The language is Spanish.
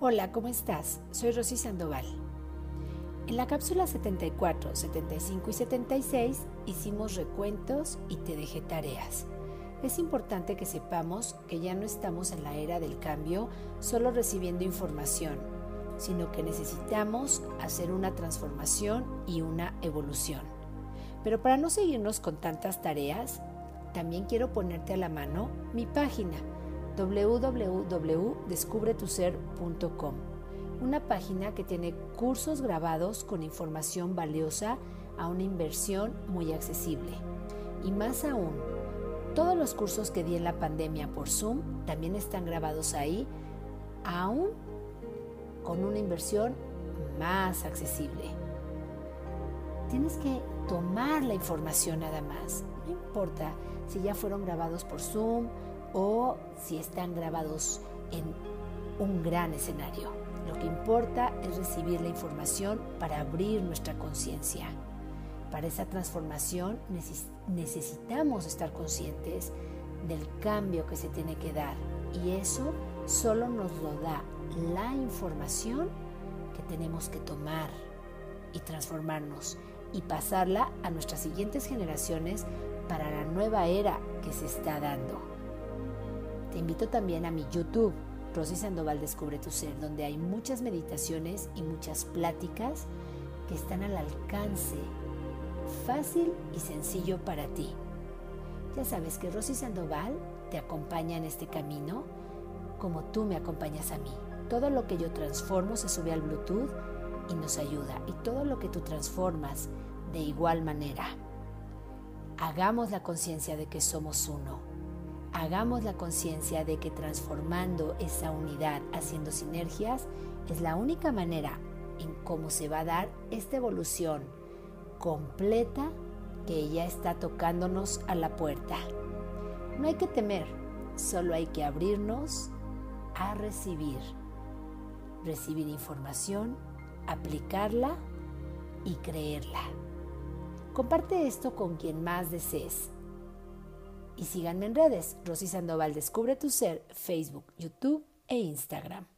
Hola, ¿cómo estás? Soy Rosy Sandoval. En la cápsula 74, 75 y 76 hicimos recuentos y te dejé tareas. Es importante que sepamos que ya no estamos en la era del cambio solo recibiendo información, sino que necesitamos hacer una transformación y una evolución. Pero para no seguirnos con tantas tareas, también quiero ponerte a la mano mi página www.descubretuser.com, una página que tiene cursos grabados con información valiosa a una inversión muy accesible. Y más aún, todos los cursos que di en la pandemia por Zoom también están grabados ahí, aún con una inversión más accesible. Tienes que tomar la información nada más. No importa si ya fueron grabados por Zoom o si están grabados en un gran escenario. Lo que importa es recibir la información para abrir nuestra conciencia. Para esa transformación necesitamos estar conscientes del cambio que se tiene que dar y eso solo nos lo da la información que tenemos que tomar y transformarnos y pasarla a nuestras siguientes generaciones para la nueva era que se está dando. Te invito también a mi YouTube, Rosy Sandoval Descubre tu Ser, donde hay muchas meditaciones y muchas pláticas que están al alcance, fácil y sencillo para ti. Ya sabes que Rosy Sandoval te acompaña en este camino como tú me acompañas a mí. Todo lo que yo transformo se sube al Bluetooth y nos ayuda. Y todo lo que tú transformas de igual manera. Hagamos la conciencia de que somos uno hagamos la conciencia de que transformando esa unidad, haciendo sinergias, es la única manera en cómo se va a dar esta evolución completa que ya está tocándonos a la puerta. No hay que temer, solo hay que abrirnos a recibir. Recibir información, aplicarla y creerla. Comparte esto con quien más desees y síganme en redes. Rosy Sandoval Descubre tu Ser, Facebook, YouTube e Instagram.